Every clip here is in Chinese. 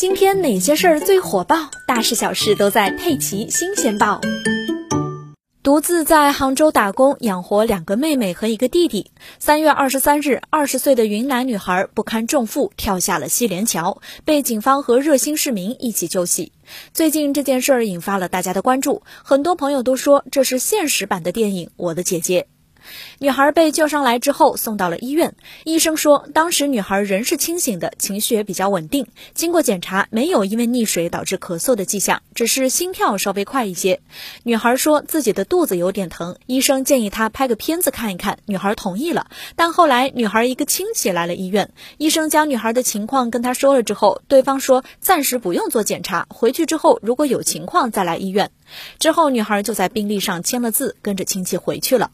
今天哪些事儿最火爆？大事小事都在《佩奇新鲜报》。独自在杭州打工养活两个妹妹和一个弟弟。三月二十三日，二十岁的云南女孩不堪重负跳下了西濂桥，被警方和热心市民一起救起。最近这件事儿引发了大家的关注，很多朋友都说这是现实版的电影《我的姐姐》。女孩被救上来之后送到了医院，医生说当时女孩人是清醒的，情绪也比较稳定。经过检查，没有因为溺水导致咳嗽的迹象，只是心跳稍微快一些。女孩说自己的肚子有点疼，医生建议她拍个片子看一看，女孩同意了。但后来女孩一个亲戚来了医院，医生将女孩的情况跟她说了之后，对方说暂时不用做检查，回去之后如果有情况再来医院。之后女孩就在病历上签了字，跟着亲戚回去了。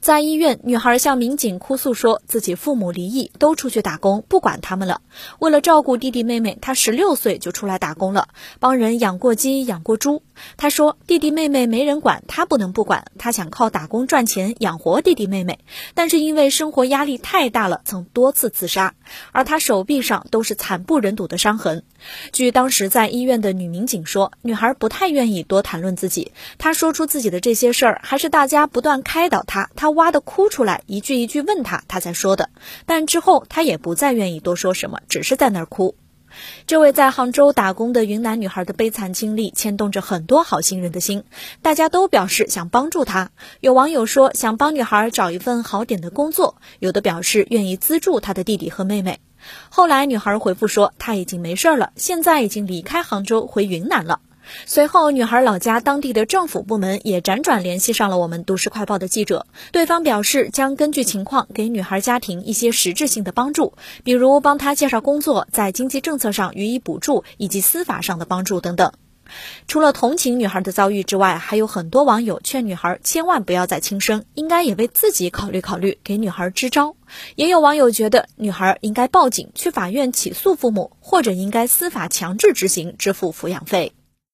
在医院，女孩向民警哭诉说，自己父母离异，都出去打工，不管他们了。为了照顾弟弟妹妹，她十六岁就出来打工了，帮人养过鸡，养过猪。她说，弟弟妹妹没人管，她不能不管。她想靠打工赚钱养活弟弟妹妹，但是因为生活压力太大了，曾多次自杀。而她手臂上都是惨不忍睹的伤痕。据当时在医院的女民警说，女孩不太愿意多谈论自己。她说出自己的这些事儿，还是大家不断开导她。他哇的哭出来，一句一句问他，他才说的。但之后他也不再愿意多说什么，只是在那儿哭。这位在杭州打工的云南女孩的悲惨经历牵动着很多好心人的心，大家都表示想帮助她。有网友说想帮女孩找一份好点的工作，有的表示愿意资助她的弟弟和妹妹。后来女孩回复说她已经没事了，现在已经离开杭州回云南了。随后，女孩老家当地的政府部门也辗转联系上了我们都市快报的记者，对方表示将根据情况给女孩家庭一些实质性的帮助，比如帮她介绍工作，在经济政策上予以补助，以及司法上的帮助等等。除了同情女孩的遭遇之外，还有很多网友劝女孩千万不要再轻生，应该也为自己考虑考虑，给女孩支招。也有网友觉得女孩应该报警，去法院起诉父母，或者应该司法强制执行支付抚养费。